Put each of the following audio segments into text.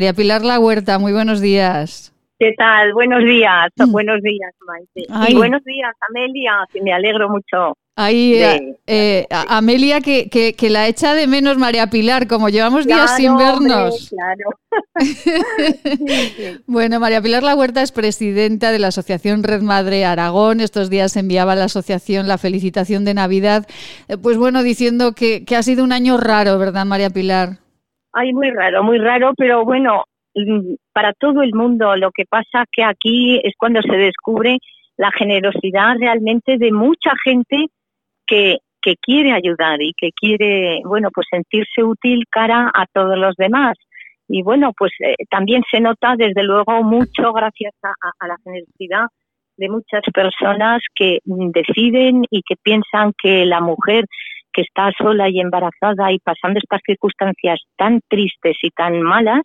María Pilar La Huerta, muy buenos días. ¿Qué tal? Buenos días, mm. buenos días, Maite. Y buenos días, Amelia, que me alegro mucho. Ahí, eh, eh, Amelia, que, que, la echa de menos María Pilar, como llevamos días sin vernos. claro. bueno, María Pilar La Huerta es presidenta de la Asociación Red Madre Aragón. Estos días enviaba a la asociación la felicitación de Navidad. Eh, pues bueno, diciendo que, que ha sido un año raro, ¿verdad, María Pilar? Ay, muy raro, muy raro, pero bueno, mm, para todo el mundo. Lo que pasa que aquí es cuando se descubre la generosidad realmente de mucha gente que, que quiere ayudar y que quiere, bueno, pues sentirse útil cara a todos los demás. Y bueno, pues eh, también se nota desde luego mucho gracias a, la generosidad de muchas personas que deciden y que piensan que la mujer que está sola y embarazada y pasando estas circunstancias tan tristes y tan malas,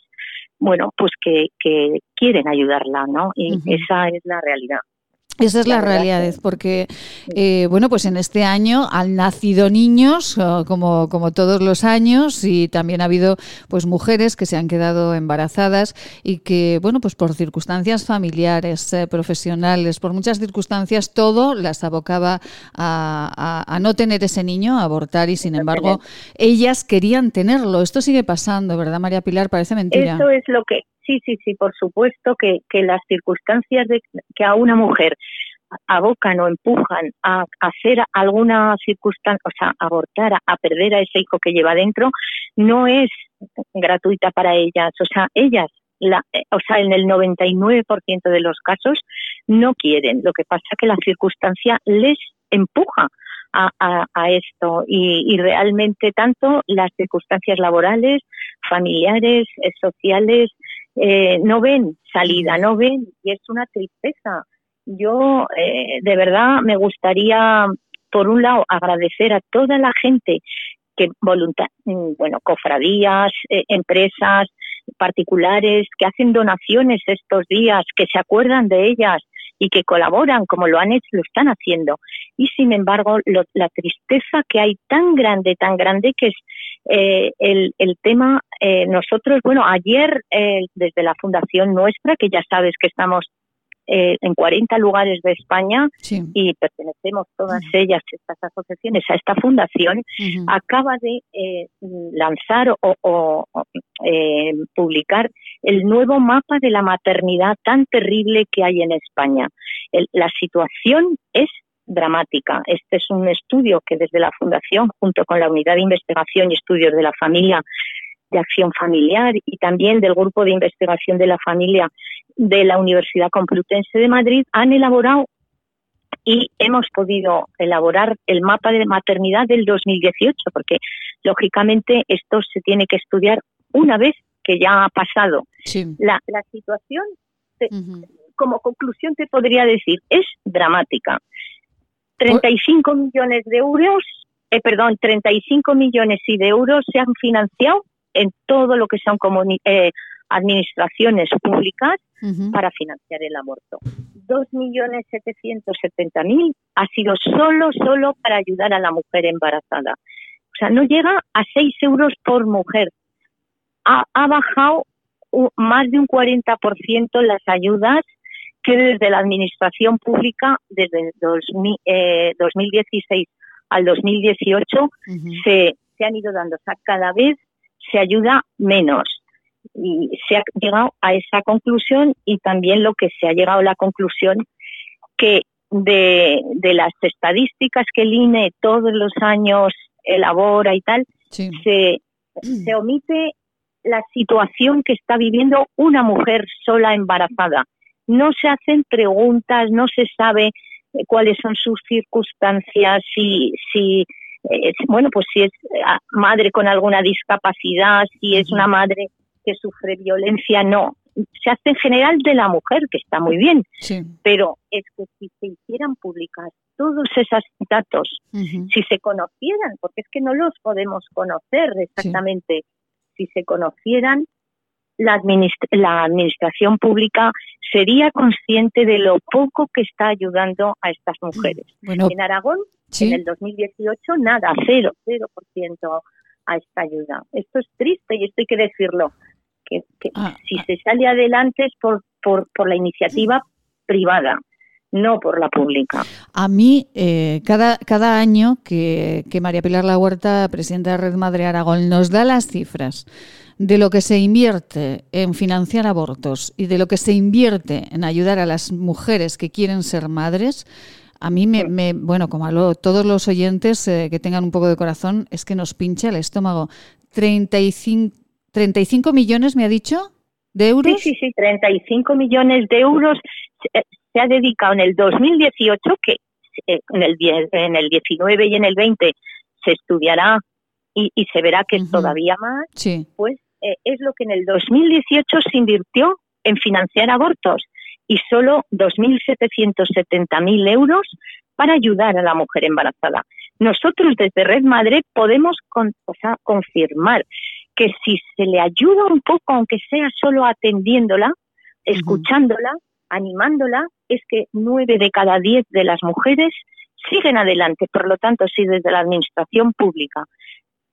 bueno, pues que, que quieren ayudarla, ¿no? Y esa es la realidad. Esa es la, realidad, porque, eh, bueno, pues en este año han nacido niños, como, como todos los años, y también ha habido pues mujeres que se han quedado embarazadas y que, bueno, pues por circunstancias familiares, eh, profesionales, por muchas circunstancias, todo las abocaba a, a, no tener ese niño, a abortar, y sin embargo, ellas querían tenerlo. Esto sigue pasando, ¿verdad, María Pilar? Parece mentira. Esto es lo que Sí, sí, sí, por supuesto que, las circunstancias de que a una mujer abocan o empujan a hacer alguna circunstancia, o sea, abortar, a perder a ese hijo que lleva dentro, no es gratuita para ellas. O sea, ellas, la, o sea, en el 99% de los casos no quieren. Lo que pasa es que la circunstancia les empuja a, esto y, y, realmente tanto las circunstancias laborales, familiares, eh, sociales, eh, no ven salida, no ven, y es una tristeza. Yo, eh, de verdad, me gustaría, por un lado, agradecer a toda la gente que voluntad, mm, bueno, cofradías, eh, empresas particulares que hacen donaciones estos días, que se acuerdan de ellas y que colaboran como lo han hecho, lo están haciendo. Y sin embargo, la tristeza que hay tan grande, tan grande que es eh, el, el, tema, eh, nosotros, bueno, ayer eh, desde la fundación nuestra, que ya sabes que estamos eh, en 40 lugares de España y pertenecemos todas ellas, estas asociaciones, a esta fundación, acaba de eh, lanzar o, o eh, publicar el nuevo mapa de la maternidad tan terrible que hay en España. El, la situación es dramática. Este es un estudio que desde la Fundación, junto con la Unidad de Investigación y Estudios de la Familia de Acción Familiar y también del Grupo de Investigación de la Familia de la Universidad Complutense de Madrid, han elaborado y hemos podido elaborar el mapa de maternidad del 2018, porque lógicamente esto se tiene que estudiar una vez que ya ha pasado. La, la situación, como conclusión te podría decir, es dramática. 35 millones de euros, eh, perdón, 35 millones y de euros se han financiado en todo lo que son eh, administraciones públicas para financiar el aborto. 2.770.000 ha sido solo, solo para ayudar a la mujer embarazada. O sea, no llega a 6 euros por mujer. Ha, ha bajado más de un 40% las ayudas que desde la administración pública, desde 2016 eh, al 2018, se, se han ido dando. O sea, cada vez se ayuda menos. Y se ha llegado a esa conclusión y también lo que se ha llegado a la conclusión que de, de las estadísticas que el INE todos los años elabora y tal, se, se omite la situación que está viviendo una mujer sola embarazada no se hacen preguntas, no se sabe eh, cuáles son sus circunstancias, si, si eh, bueno, pues si es eh, madre con alguna discapacidad, si es una madre que sufre violencia, no. Se hace en general de la mujer, que está muy bien, pero es que si se hicieran públicas todos esos datos, si se conocieran, porque es que no los podemos conocer exactamente, si se conocieran, la, la administración pública sería consciente de lo poco que está ayudando a estas mujeres. en Aragón, en el 2018, nada, cero, cero por ciento a esta ayuda. Esto es triste y esto hay que decirlo. que, ah, si ah. se sale adelante es por, por, por la iniciativa privada no por la pública. A mí, eh, cada, cada año que, que, María Pilar La Huerta, presidenta de Red Madre Aragón, nos da las cifras de lo que se invierte en financiar abortos y de lo que se invierte en ayudar a las mujeres que quieren ser madres, a mí me, me bueno, como a todos los oyentes eh, que tengan un poco de corazón, es que nos pincha el estómago. 35, 35 millones, me ha dicho, de euros. Sí, sí, sí, 35 millones de euros se ha dedicado en el 2018, que eh, en el, en el 19 y en el 20 se estudiará y, se verá que es todavía más, pues eh, es lo que en el 2018 se invirtió en financiar abortos y solo 2.770.000 euros para ayudar a la mujer embarazada. Nosotros desde Red Madre podemos confirmar que si se le ayuda un poco, aunque sea solo atendiéndola, escuchándola, animándola, es que nueve de cada diez de las mujeres siguen adelante. Por lo tanto, si desde la administración pública,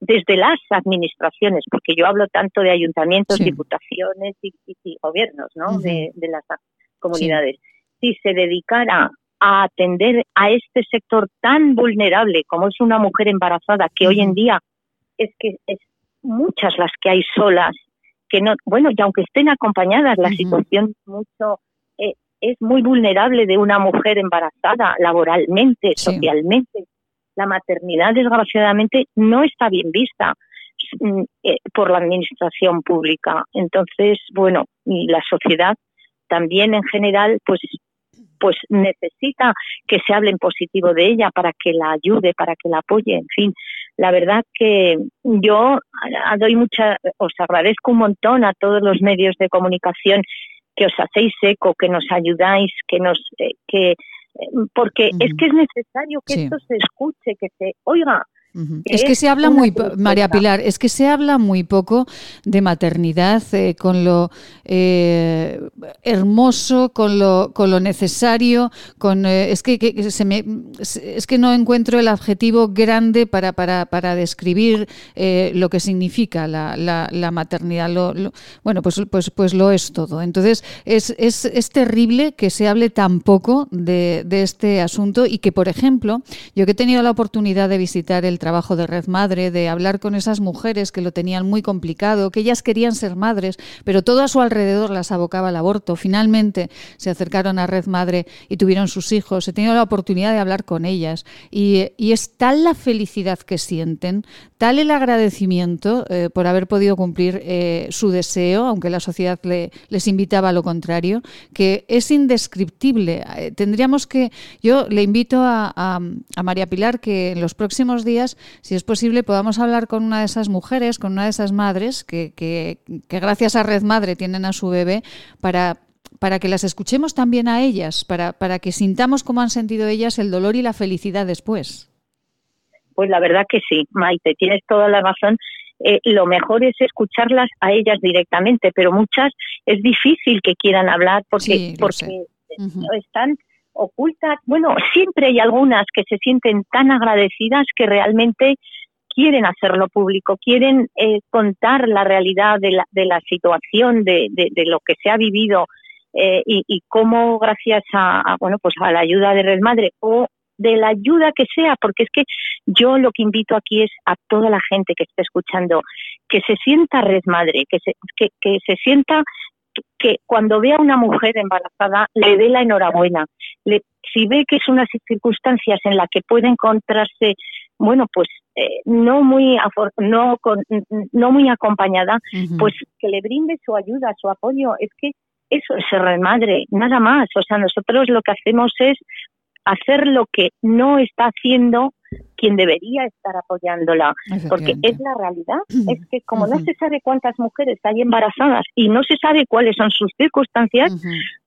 desde las administraciones, porque yo hablo tanto de ayuntamientos, diputaciones y, gobiernos ¿no? de, las comunidades, si se dedicara a atender a este sector tan vulnerable como es una mujer embarazada, que hoy en día es que es muchas las que hay solas, que no, bueno, y aunque estén acompañadas, la situación mucho eh, es muy vulnerable de una mujer embarazada laboralmente, socialmente. La maternidad, desgraciadamente, no está bien vista mm, eh, por la administración pública. Entonces, bueno, y la sociedad también en general, pues pues necesita que se hable en positivo de ella para que la ayude, para que la apoye, en fin. La verdad que yo doy mucha, os agradezco un montón a todos los medios de comunicación que os hacéis eco, que nos ayudáis, que nos, eh, que, eh, porque es que es necesario que esto se escuche, que se oiga, es que se habla muy, María Pilar, es que se habla muy poco de maternidad eh, con lo eh, hermoso, con lo, con lo necesario, con eh, es que, se me, es que no encuentro el adjetivo grande para, para, para describir lo que significa la, la, maternidad. Lo, bueno, pues, pues, pues lo es todo. Entonces, es, es, es terrible que se hable tan poco de, de este asunto y que, por ejemplo, yo que he tenido la oportunidad de visitar el trabajo de Red Madre, de hablar con esas mujeres que lo tenían muy complicado, que ellas querían ser madres, pero todo a su alrededor las abocaba al aborto. Finalmente se acercaron a Red Madre y tuvieron sus hijos. He tenido la oportunidad de hablar con ellas y, es tal la felicidad que sienten, tal el agradecimiento eh, por haber podido cumplir eh, su deseo, aunque la sociedad les invitaba a lo contrario, que es indescriptible. Eh, tendríamos que, yo le invito a María Pilar que en los próximos días si es posible, podamos hablar con una de esas mujeres, con una de esas madres que, que, gracias a Red Madre tienen a su bebé para para que las escuchemos también a ellas, para, para que sintamos cómo han sentido ellas el dolor y la felicidad después. Pues la verdad que sí, Maite, tienes toda la razón. Eh, lo mejor es escucharlas a ellas directamente, pero muchas es difícil que quieran hablar porque, porque están ocultas, bueno, siempre hay algunas que se sienten tan agradecidas que realmente quieren hacerlo público, quieren eh, contar la realidad de la, de la situación, de, de, lo que se ha vivido eh, y, y, cómo gracias a, bueno pues a la ayuda de Red Madre o de la ayuda que sea, porque es que yo lo que invito aquí es a toda la gente que esté escuchando que se sienta Red Madre, que se, que, que se sienta que cuando vea a una mujer embarazada le dé la enhorabuena. Le, si ve que es unas circunstancias en las que puede encontrarse, bueno, pues eh, no muy no con, no muy acompañada, pues que le brinde su ayuda, su apoyo. Es que eso es ser madre, nada más. O sea, nosotros lo que hacemos es hacer lo que no está haciendo quien debería estar apoyándola, porque es la realidad, es que como no se sabe cuántas mujeres hay embarazadas y no se sabe cuáles son sus circunstancias,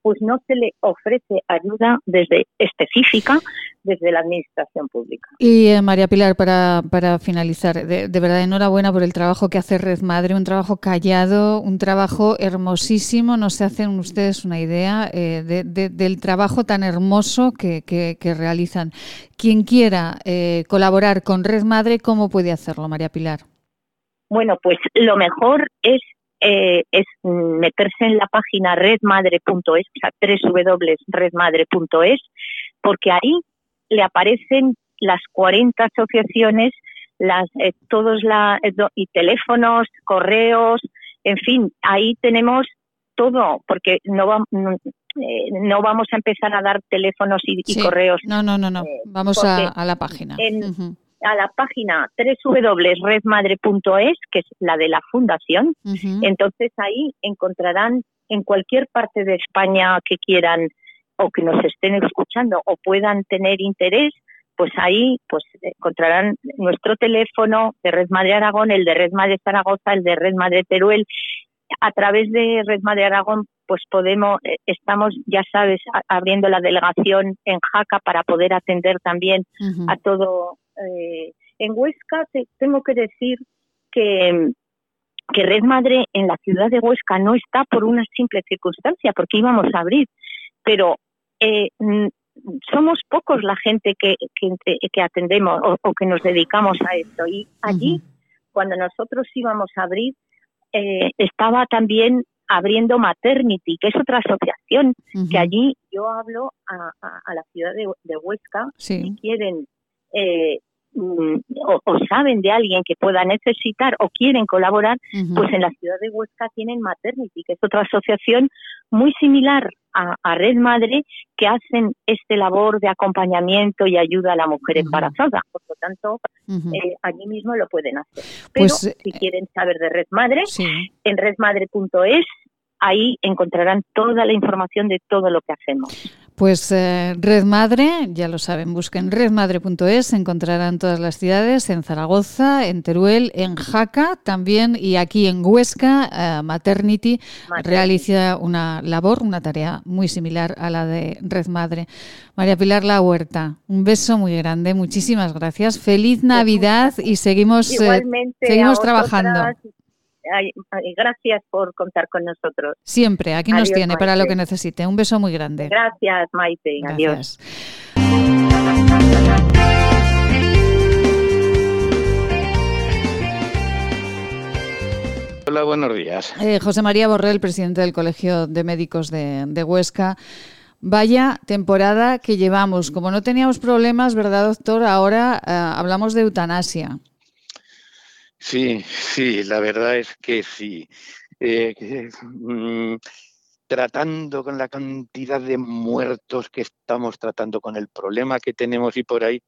pues no se le ofrece ayuda desde específica desde la administración pública. Y eh, María Pilar, para, para finalizar, de, verdad enhorabuena por el trabajo que hace Red Madre, un trabajo callado, un trabajo hermosísimo, no se hacen ustedes una idea eh, del trabajo tan hermoso que, que, realizan. Quien quiera eh, colaborar con Red Madre, ¿cómo puede hacerlo, María Pilar? Bueno, pues lo mejor es eh, es meterse en la página redmadre.es, o sea, www.redmadre.es, porque ahí le aparecen las 40 asociaciones, las eh, todos la eh, y teléfonos, correos, en fin, ahí tenemos todo, porque no, va, eh, no vamos a empezar a dar teléfonos y, correos. No, no, no, no. vamos a, la página. A la página www.redmadre.es, que es la de la fundación. Entonces ahí encontrarán en cualquier parte de España que quieran o que nos estén escuchando o puedan tener interés, pues ahí pues encontrarán nuestro teléfono de Red Madre Aragón, el de Red Madre Zaragoza, el de Red Madre Teruel. A través de Red Madre Aragón pues podemos, eh, estamos, ya sabes, abriendo la delegación en Jaca para poder atender también a todo. Eh, en Huesca tengo que decir que, que Red Madre en la ciudad de Huesca no está por una simple circunstancia, porque íbamos a abrir, pero eh, somos pocos la gente que, que, atendemos o, que nos dedicamos a esto. Y allí, cuando nosotros íbamos a abrir, eh, estaba también abriendo Maternity, que es otra asociación, que allí yo hablo a, a, la ciudad de, Huesca, si quieren eh, mm, o, saben de alguien que pueda necesitar o quieren colaborar, pues en la ciudad de Huesca tienen Maternity, que es otra asociación muy similar a, Red Madre que hacen este labor de acompañamiento y ayuda a la mujer embarazada. Por lo tanto, eh, allí mismo lo pueden hacer. Pero pues, si eh, quieren saber de Red Madre, en redmadre.es ahí encontrarán toda la información de todo lo que hacemos. Pues eh, Red Madre, ya lo saben, busquen redmadre.es, encontrarán todas las ciudades, en Zaragoza, en Teruel, en Jaca también y aquí en Huesca, eh, Maternity, realiza una labor, una tarea muy similar a la de Red Madre. María Pilar La Huerta, un beso muy grande, muchísimas gracias, feliz Navidad y seguimos, eh, seguimos trabajando gracias por contar con nosotros. Siempre, aquí nos tiene para lo que necesite. Un beso muy grande. Gracias, Maite. Adiós. Hola, buenos días. Eh, José María Borrell, presidente del Colegio de Médicos de, Huesca. Vaya temporada que llevamos. Como no teníamos problemas, ¿verdad, doctor? Ahora eh, hablamos de eutanasia. Sí, sí, la verdad es que sí. Eh, mm, tratando con la cantidad de muertos que estamos tratando, con el problema que tenemos y por ahí,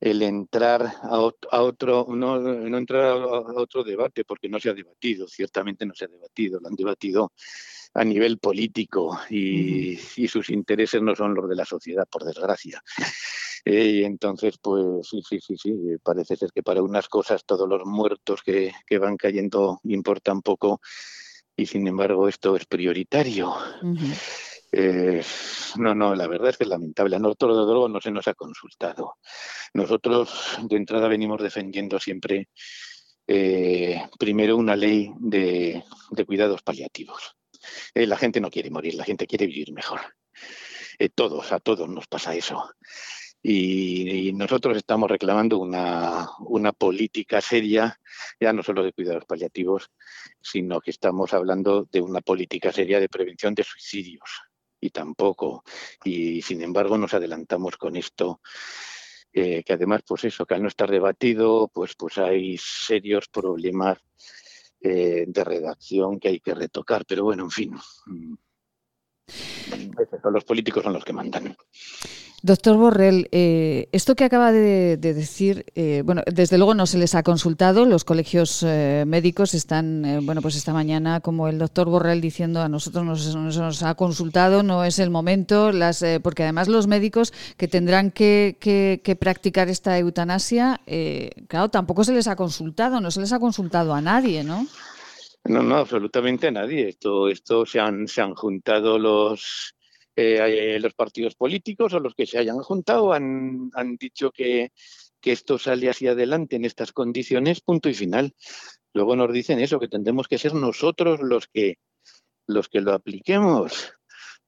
el entrar a, otro, no, no, entrar a otro debate, porque no se ha debatido, ciertamente no se ha debatido, lo han debatido a nivel político y, y sus intereses no son los de la sociedad, por desgracia. Eh, y entonces, pues sí, sí, sí, sí, parece ser que para unas cosas todos los muertos que, que van cayendo importan poco y sin embargo esto es prioritario. Eh, no, no, la verdad es que es lamentable. A nosotros, de luego, no se nos ha consultado. Nosotros, de entrada, venimos defendiendo siempre, eh, primero, una ley de, de cuidados paliativos. la gente no quiere morir, la gente quiere vivir mejor. todos, a todos nos pasa eso. Y, nosotros estamos reclamando una, una, política seria, ya no solo de cuidados paliativos, sino que estamos hablando de una política seria de prevención de suicidios. Y tampoco, y sin embargo nos adelantamos con esto, eh, que además, pues eso, que al no estar debatido, pues, pues hay serios problemas eh, de redacción que hay que retocar. Pero bueno, en fin, mm, los políticos son los que mandan. Doctor Borrell, eh, esto que acaba de, decir, eh, bueno, desde luego no se les ha consultado. Los colegios eh, médicos están, bueno, pues esta mañana, como el doctor Borrell diciendo, a nosotros no se nos, ha consultado, no es el momento, las, porque además los médicos que tendrán que, que practicar esta eutanasia, claro, tampoco se les ha consultado, no se les ha consultado a nadie, ¿no? No, no, absolutamente a nadie. Esto, esto se han, se han juntado los eh, los partidos políticos o los que se hayan juntado han, han dicho que, que, esto sale hacia adelante en estas condiciones, punto y final. Luego nos dicen eso, que tendremos que ser nosotros los que, los que lo apliquemos.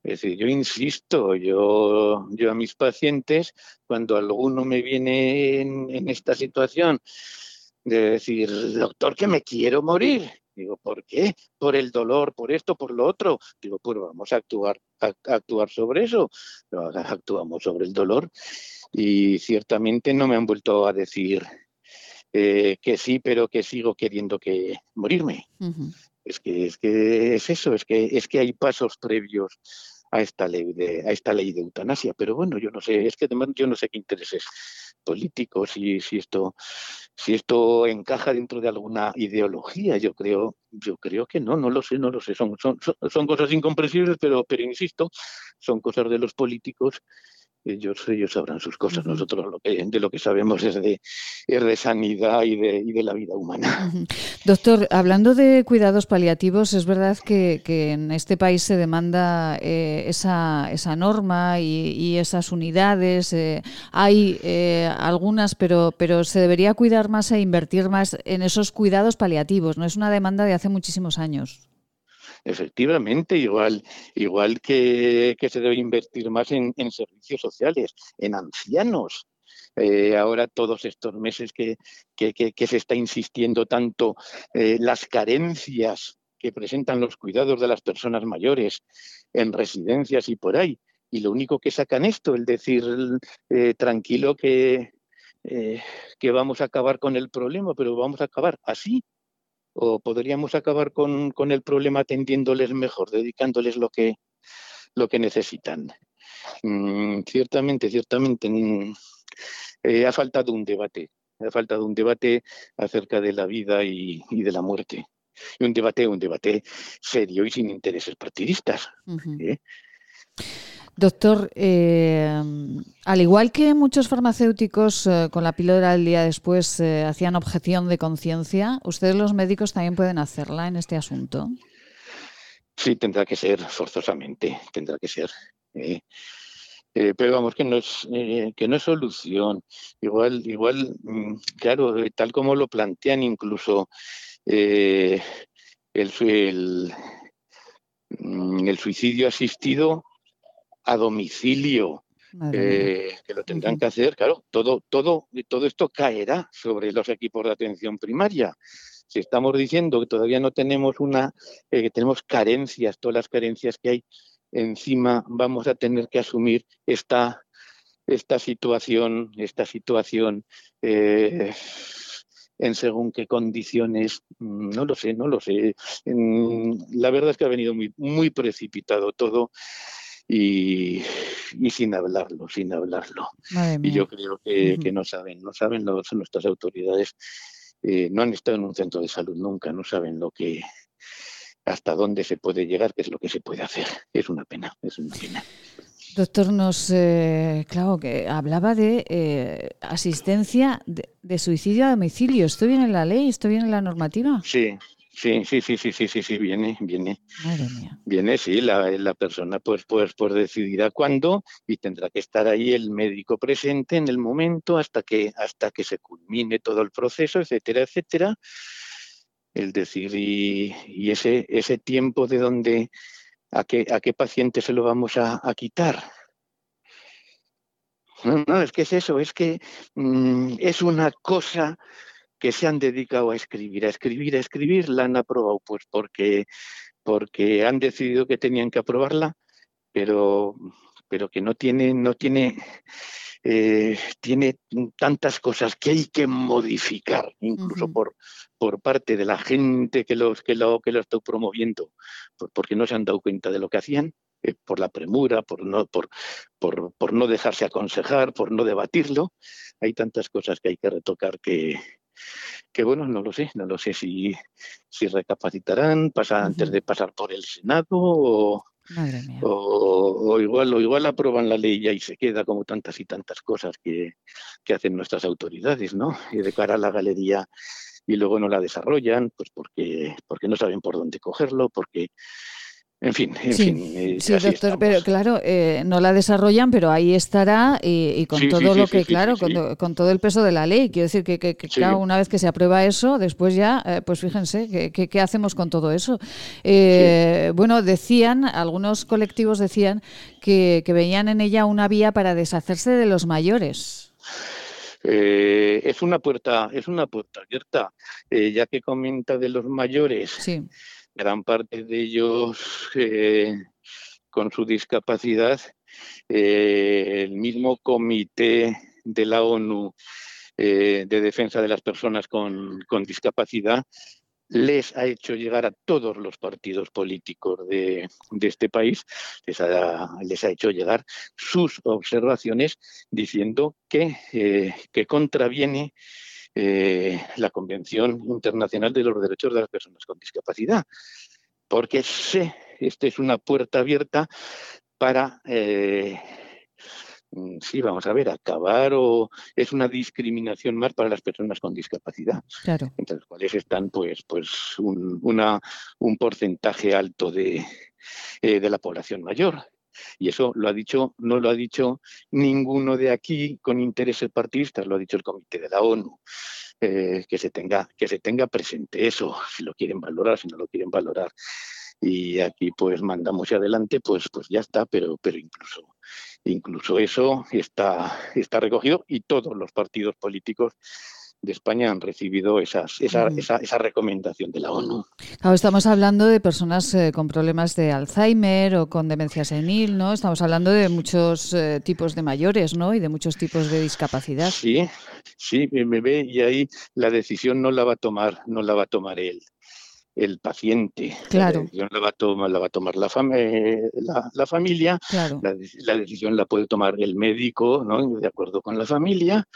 Es decir, yo insisto, yo, yo a mis pacientes, cuando alguno me viene en, en esta situación de decir, doctor, que me quiero morir, Digo, ¿por qué? Por el dolor, por esto, por lo otro. Digo, pues vamos a actuar, a, actuar sobre eso. Actuamos sobre el dolor y ciertamente no me han vuelto a decir eh, que sí, pero que sigo queriendo que morirme. Es que es que es eso, es que es que hay pasos previos a esta ley de a esta ley de eutanasia, pero bueno, yo no sé, es que además yo no sé qué intereses políticos si si esto si esto encaja dentro de alguna ideología, yo creo yo creo que no, no lo sé, no lo sé, son son, son cosas incomprensibles, pero pero insisto, son cosas de los políticos ellos, ellos sabrán sus cosas. Nosotros lo que, de lo que sabemos es de, de sanidad y de, y de, la vida humana. Doctor, hablando de cuidados paliativos, es verdad que, en este país se demanda eh, esa, esa, norma y, esas unidades. Eh, hay eh, algunas, pero, pero se debería cuidar más e invertir más en esos cuidados paliativos. No es una demanda de hace muchísimos años. Efectivamente, igual, igual que, se debe invertir más en, servicios sociales, en ancianos. Eh, ahora todos estos meses que, se está insistiendo tanto eh, las carencias que presentan los cuidados de las personas mayores en residencias y por ahí. Y lo único que sacan esto, el decir eh, tranquilo que, que vamos a acabar con el problema, pero vamos a acabar así, o podríamos acabar con, el problema atendiéndoles mejor, dedicándoles lo que, lo que necesitan. Mm, ciertamente, ciertamente mm, eh, ha faltado un debate, ha faltado un debate acerca de la vida y, de la muerte. Y un debate, un debate serio y sin intereses partidistas. Doctor, eh, al igual que muchos farmacéuticos eh, con la píldora del día después eh, hacían objeción de conciencia, ¿ustedes los médicos también pueden hacerla en este asunto? Sí, tendrá que ser forzosamente, tendrá que ser. pero vamos, que no es, que no es solución. Igual, igual, mm, claro, tal como lo plantean incluso el, mm, el suicidio asistido a domicilio, eh, que lo tendrán que hacer, claro, todo, todo, todo esto caerá sobre los equipos de atención primaria. Si estamos diciendo que todavía no tenemos una, eh, que tenemos carencias, todas las carencias que hay, encima vamos a tener que asumir esta, esta situación, esta situación eh, en según qué condiciones, mm, no lo sé, no lo sé. la verdad es que ha venido muy, muy precipitado todo y, sin hablarlo, sin hablarlo. Y yo creo que, no saben, no saben nuestras autoridades, eh, no han estado en un centro de salud nunca, no saben lo que hasta dónde se puede llegar, qué es lo que se puede hacer. Es una pena, es una pena. Doctor, nos, eh, claro, que hablaba de eh, asistencia de, de, suicidio a domicilio. ¿Esto viene en la ley? ¿Esto viene en la normativa? Sí, Sí, sí, sí, sí, sí, sí, sí, viene, viene. Viene, sí, la, la, persona pues, pues, pues decidirá cuándo y tendrá que estar ahí el médico presente en el momento hasta que, hasta que se culmine todo el proceso, etcétera, etcétera. El decir, y, ese, ese tiempo de dónde, a qué, a qué paciente se lo vamos a, quitar. No, no, es que es eso, es que mm, es una cosa que se han dedicado a escribir, a escribir, a escribir, la han aprobado, pues porque, porque han decidido que tenían que aprobarla, pero, pero que no tiene, no tiene, eh, tiene tantas cosas que hay que modificar, incluso por, por parte de la gente que, los, que, lo, que lo está promoviendo, porque no se han dado cuenta de lo que hacían eh, por la premura, por no, por, por, por, no dejarse aconsejar, por no debatirlo. Hay tantas cosas que hay que retocar que, que bueno, no lo sé, no lo sé si, si recapacitarán, pasa, antes de pasar por el Senado o, o, igual, o igual aprueban la ley y ahí se queda como tantas y tantas cosas que, que hacen nuestras autoridades, ¿no? Y de cara a la galería y luego no la desarrollan, pues porque, porque no saben por dónde cogerlo, porque en fin, en fin. Eh, sí, doctor, pero claro, eh, no la desarrollan, pero ahí estará y, con todo lo que, claro, con, todo el peso de la ley. Quiero decir que, que, claro, una vez que se aprueba eso, después ya, eh, pues fíjense, ¿qué, hacemos con todo eso? bueno, decían, algunos colectivos decían que, que veían en ella una vía para deshacerse de los mayores. Eh, es una puerta, es una puerta abierta, eh, ya que comenta de los mayores, gran parte de ellos con su discapacidad, el mismo comité de la ONU de defensa de las personas con, discapacidad les ha hecho llegar a todos los partidos políticos de, este país, les ha, les ha, hecho llegar sus observaciones diciendo que, eh, que contraviene eh, la Convención Internacional de los Derechos de las Personas con Discapacidad, porque sé, esta es una puerta abierta para... Eh, Mm, sí, vamos a ver, acabar o es una discriminación más para las personas con discapacidad, entre las cuales están pues, pues un, una, un porcentaje alto de, eh, de la población mayor. Y eso lo ha dicho, no lo ha dicho ninguno de aquí con intereses partidistas, lo ha dicho el Comité de la ONU. Eh, que se tenga que se tenga presente eso, si lo quieren valorar, si no lo quieren valorar. Y aquí pues mandamos adelante, pues pues ya está, pero pero incluso Incluso eso está, está recogido y todos los partidos políticos de España han recibido esas, esa, esa, recomendación de la ONU. estamos hablando de personas eh, con problemas de Alzheimer o con demencia senil, ¿no? Estamos hablando de muchos eh, tipos de mayores, ¿no? Y de muchos tipos de discapacidad. Sí, sí, me ve y ahí la decisión no la va a tomar, no la va a tomar él el paciente. Claro. La decisión la va a tomar la, va a tomar la, la, familia, la, decisión la puede tomar el médico, ¿no? de acuerdo con la familia.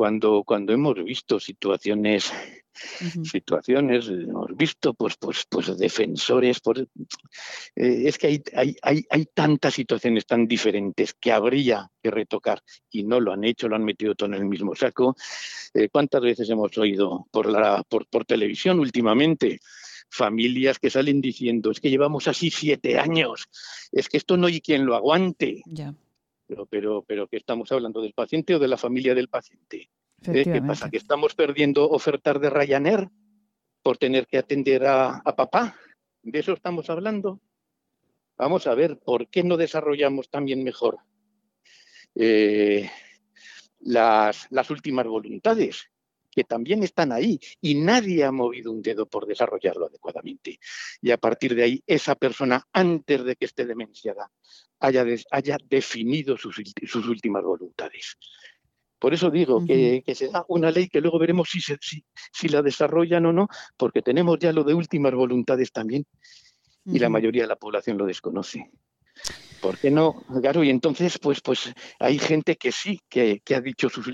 Cuando, cuando hemos visto situaciones, situaciones, hemos visto pues, pues, pues defensores, por, eh, es que hay, hay, hay, hay, tantas situaciones tan diferentes que habría que retocar y no lo han hecho, lo han metido todo en el mismo saco. Eh, ¿Cuántas veces hemos oído por, la, por, por televisión últimamente? familias que salen diciendo, es que llevamos así siete años, es que esto no hay quien lo aguante. Pero, pero, pero que estamos hablando del paciente o de la familia del paciente. ¿Eh? ¿Qué pasa? ¿Que estamos perdiendo ofertas de Ryanair por tener que atender a, papá? ¿De eso estamos hablando? Vamos a ver, ¿por qué no desarrollamos también mejor eh, las, las últimas voluntades? que también están ahí y nadie ha movido un dedo por desarrollarlo adecuadamente. Y a partir de ahí, esa persona, antes de que esté demenciada, haya, haya definido sus, últimas voluntades. Por eso digo que, que, se da una ley que luego veremos si, si, si, la desarrollan o no, porque tenemos ya lo de últimas voluntades también y la mayoría de la población lo desconoce. ¿Por qué no? Claro, y entonces, pues, pues hay gente que sí, que, ha dicho, sus,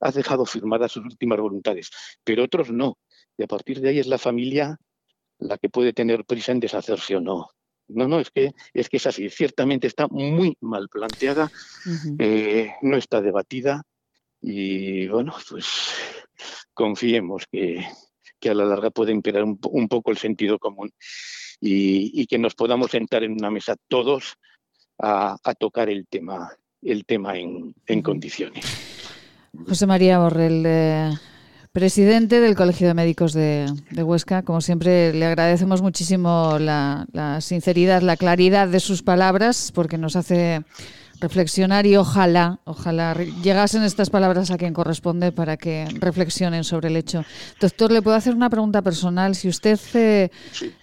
ha dejado firmadas sus últimas voluntades, pero otros no. Y a partir de ahí es la familia la que puede tener prisa en deshacerse o no. No, no, es que es, que es así. Ciertamente está muy mal planteada, eh, no está debatida y bueno, pues confiemos que, que a la larga puede imperar un, poco el sentido común y, y, que nos podamos sentar en una mesa todos a, tocar el tema, el tema en, condiciones. José María Borrell, eh, presidente del Colegio de Médicos de, Huesca, como siempre le agradecemos muchísimo la, la sinceridad, la claridad de sus palabras, porque nos hace reflexionar y ojalá, ojalá llegasen estas palabras a quien corresponde para que reflexionen sobre el hecho. Doctor, le puedo hacer una pregunta personal. Si usted eh,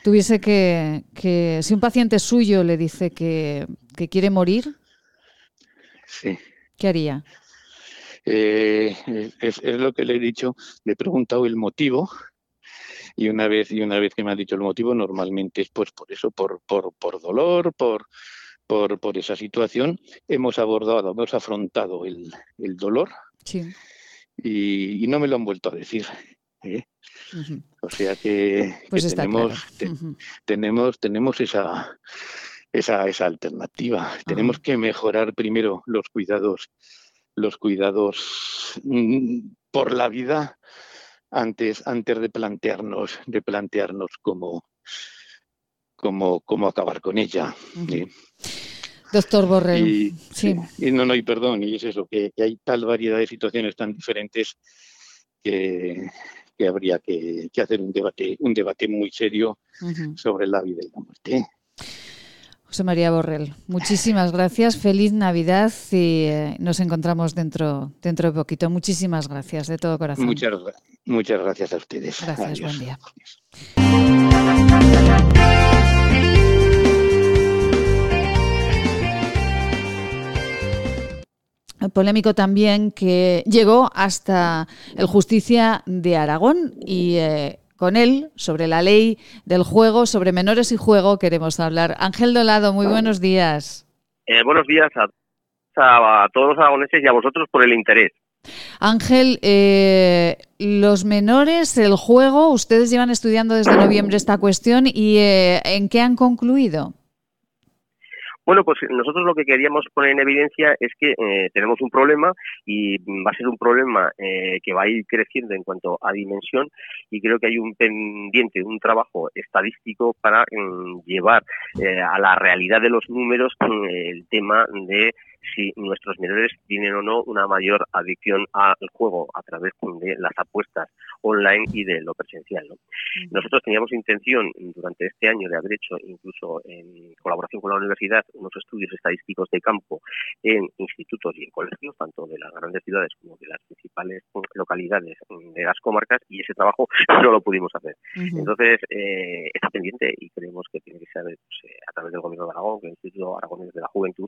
tuviese que, que, si un paciente suyo le dice que, quiere morir, ¿qué haría? Eh, es, lo que le he dicho, le he preguntado el motivo y una vez y una vez que me ha dicho el motivo normalmente es pues por eso por por, por dolor por por, esa situación, hemos abordado, hemos afrontado el, dolor y, no me lo han vuelto a decir. ¿eh? O sea que, pues tenemos, tenemos, tenemos esa, esa, esa alternativa. Tenemos que mejorar primero los cuidados, los cuidados mm, por la vida antes, antes de plantearnos, de plantearnos cómo, cómo, cómo acabar con ella. Doctor Borrell. Y, sí. y no, no, y perdón, y es eso, que, hay tal variedad de situaciones tan diferentes que, habría que, hacer un debate, un debate muy serio sobre la vida y la muerte. José María Borrell, muchísimas gracias, feliz Navidad y eh, nos encontramos dentro, dentro de poquito. Muchísimas gracias, de todo corazón. Muchas, muchas gracias a ustedes. Gracias, buen día. polémico también que llegó hasta el Justicia de Aragón y eh, con él sobre la ley del juego, sobre menores y juego queremos hablar. Ángel Dolado, muy buenos días. Eh, buenos días a, todos los aragoneses y a vosotros por el interés. Ángel, eh, los menores, el juego, ustedes llevan estudiando desde noviembre esta cuestión y ¿en qué han concluido? Bueno, pues nosotros lo que queríamos poner en evidencia es que eh, tenemos un problema y va a ser un problema eh, que va a ir creciendo en cuanto a dimensión y creo que hay un pendiente, un trabajo estadístico para mm, llevar eh, a la realidad de los números mm, el tema de si nuestros menores tienen o no una mayor adicción al juego a través de las apuestas online y de lo presencial. Nosotros teníamos intención durante este año de haber hecho, incluso en colaboración con la universidad, unos estudios estadísticos de campo en institutos y en colegios, tanto de las grandes ciudades como de las principales localidades de las comarcas, y ese trabajo no lo pudimos hacer. Entonces, eh, está pendiente y creemos que tiene que ser pues, eh, a través del Gobierno de Aragón, el Instituto Aragonés de la Juventud,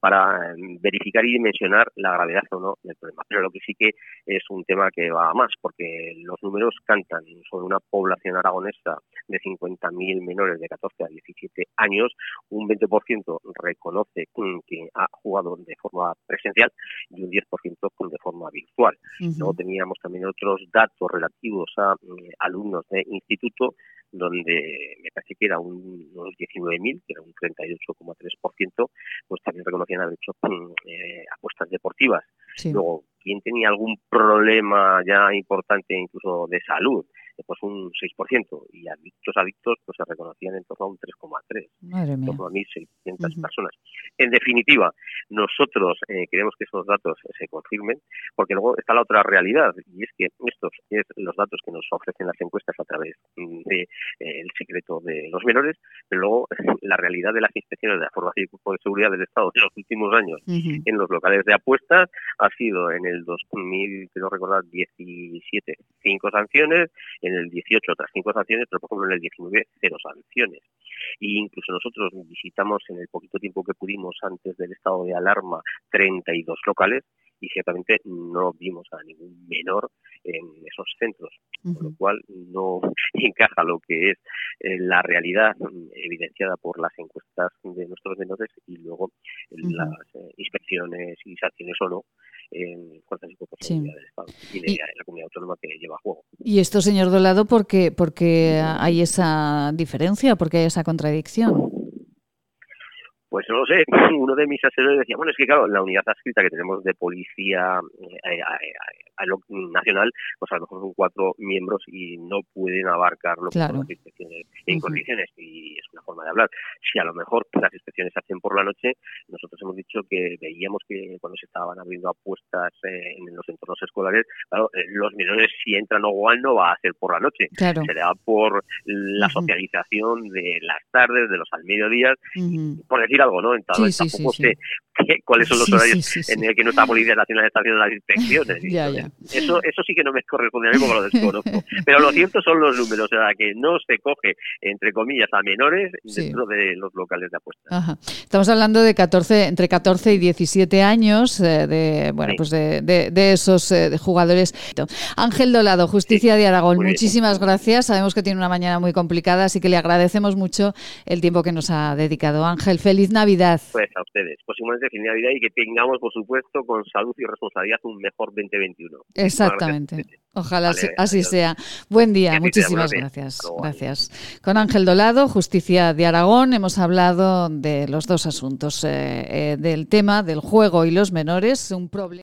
para verificar y dimensionar la gravedad o no del problema. Pero lo que sí que es un tema que va a más, porque los números cantan sobre una población aragonesa de 50.000 menores de 14 a 17 años, un 20% reconoce que ha jugado de forma presencial y un 10% de forma virtual. Luego teníamos también otros datos relativos a mm, alumnos de instituto donde me parece que era un, unos 19.000, que era un 38,3%, pues también reconocían haber hecho mm, eh, apuestas deportivas. Luego, ¿quién tenía algún problema ya importante incluso de salud? Pues un 6%, y adictos adictos pues se reconocían en torno a un 3,3, en torno a 1.600 personas. En definitiva, nosotros eh, queremos que esos datos se confirmen, porque luego está la otra realidad, y es que estos es los datos que nos ofrecen las encuestas a través del de, eh, secreto de los menores, pero luego la realidad de las inspecciones de la Formación y de Seguridad del Estado de los últimos años en los locales de apuestas ha sido en el 2000, quiero recordar, 17, cinco sanciones, en el 18 otras cinco sanciones, pero por ejemplo en el 19 cero sanciones. Y incluso nosotros visitamos en el poquito tiempo que pudimos antes del estado de alarma 32 locales y ciertamente no vimos a ningún menor en esos centros, con lo cual no encaja lo que es eh, la realidad evidenciada por las encuestas de nuestros menores y luego las eh, inspecciones y sanciones o no en fuerzas y cuerpos del Estado y de la comunidad autónoma que lleva a juego. ¿Y esto, señor Dolado, por qué, porque hay esa diferencia, porque hay esa contradicción? Pues no lo sé, uno de mis asesores decía, bueno, es que claro, la unidad adscrita que tenemos de policía eh, a, lo nacional, pues a lo mejor son cuatro miembros y no pueden abarcar lo que son las inspecciones en condiciones y es una forma de hablar. Si a lo mejor las inspecciones se hacen por la noche, nosotros hemos dicho que veíamos que cuando se estaban abriendo apuestas eh, en los entornos escolares, claro, eh, los menores si entran o van no va a ser por la noche, será por la socialización de las tardes, de los al mediodía, por decir algo, ¿no? Entonces, tampoco sé cuáles son los horarios en el que nuestra Policía Nacional está haciendo las inspecciones. Eso, eso sí que no me corresponde a mí porque lo desconozco. Pero lo cierto son los números, o sea, que no se coge, entre comillas, a menores dentro de los locales de apuestas. Estamos hablando de 14, entre 14 y 17 años eh, de, bueno, pues de, de, esos eh, jugadores. Ángel Dolado, Justicia de Aragón, muchísimas gracias. Sabemos que tiene una mañana muy complicada, así que le agradecemos mucho el tiempo que nos ha dedicado. Ángel, feliz Navidad. Pues a ustedes. Pues de fin de Navidad y que tengamos, por supuesto, con salud y responsabilidad un mejor 2021. Exactamente. Ojalá así sea. Buen día, muchísimas gracias. Gracias. Con Ángel Dolado, Justicia de Aragón, hemos hablado de los dos asuntos, eh, eh, del tema del juego y los menores, un problema.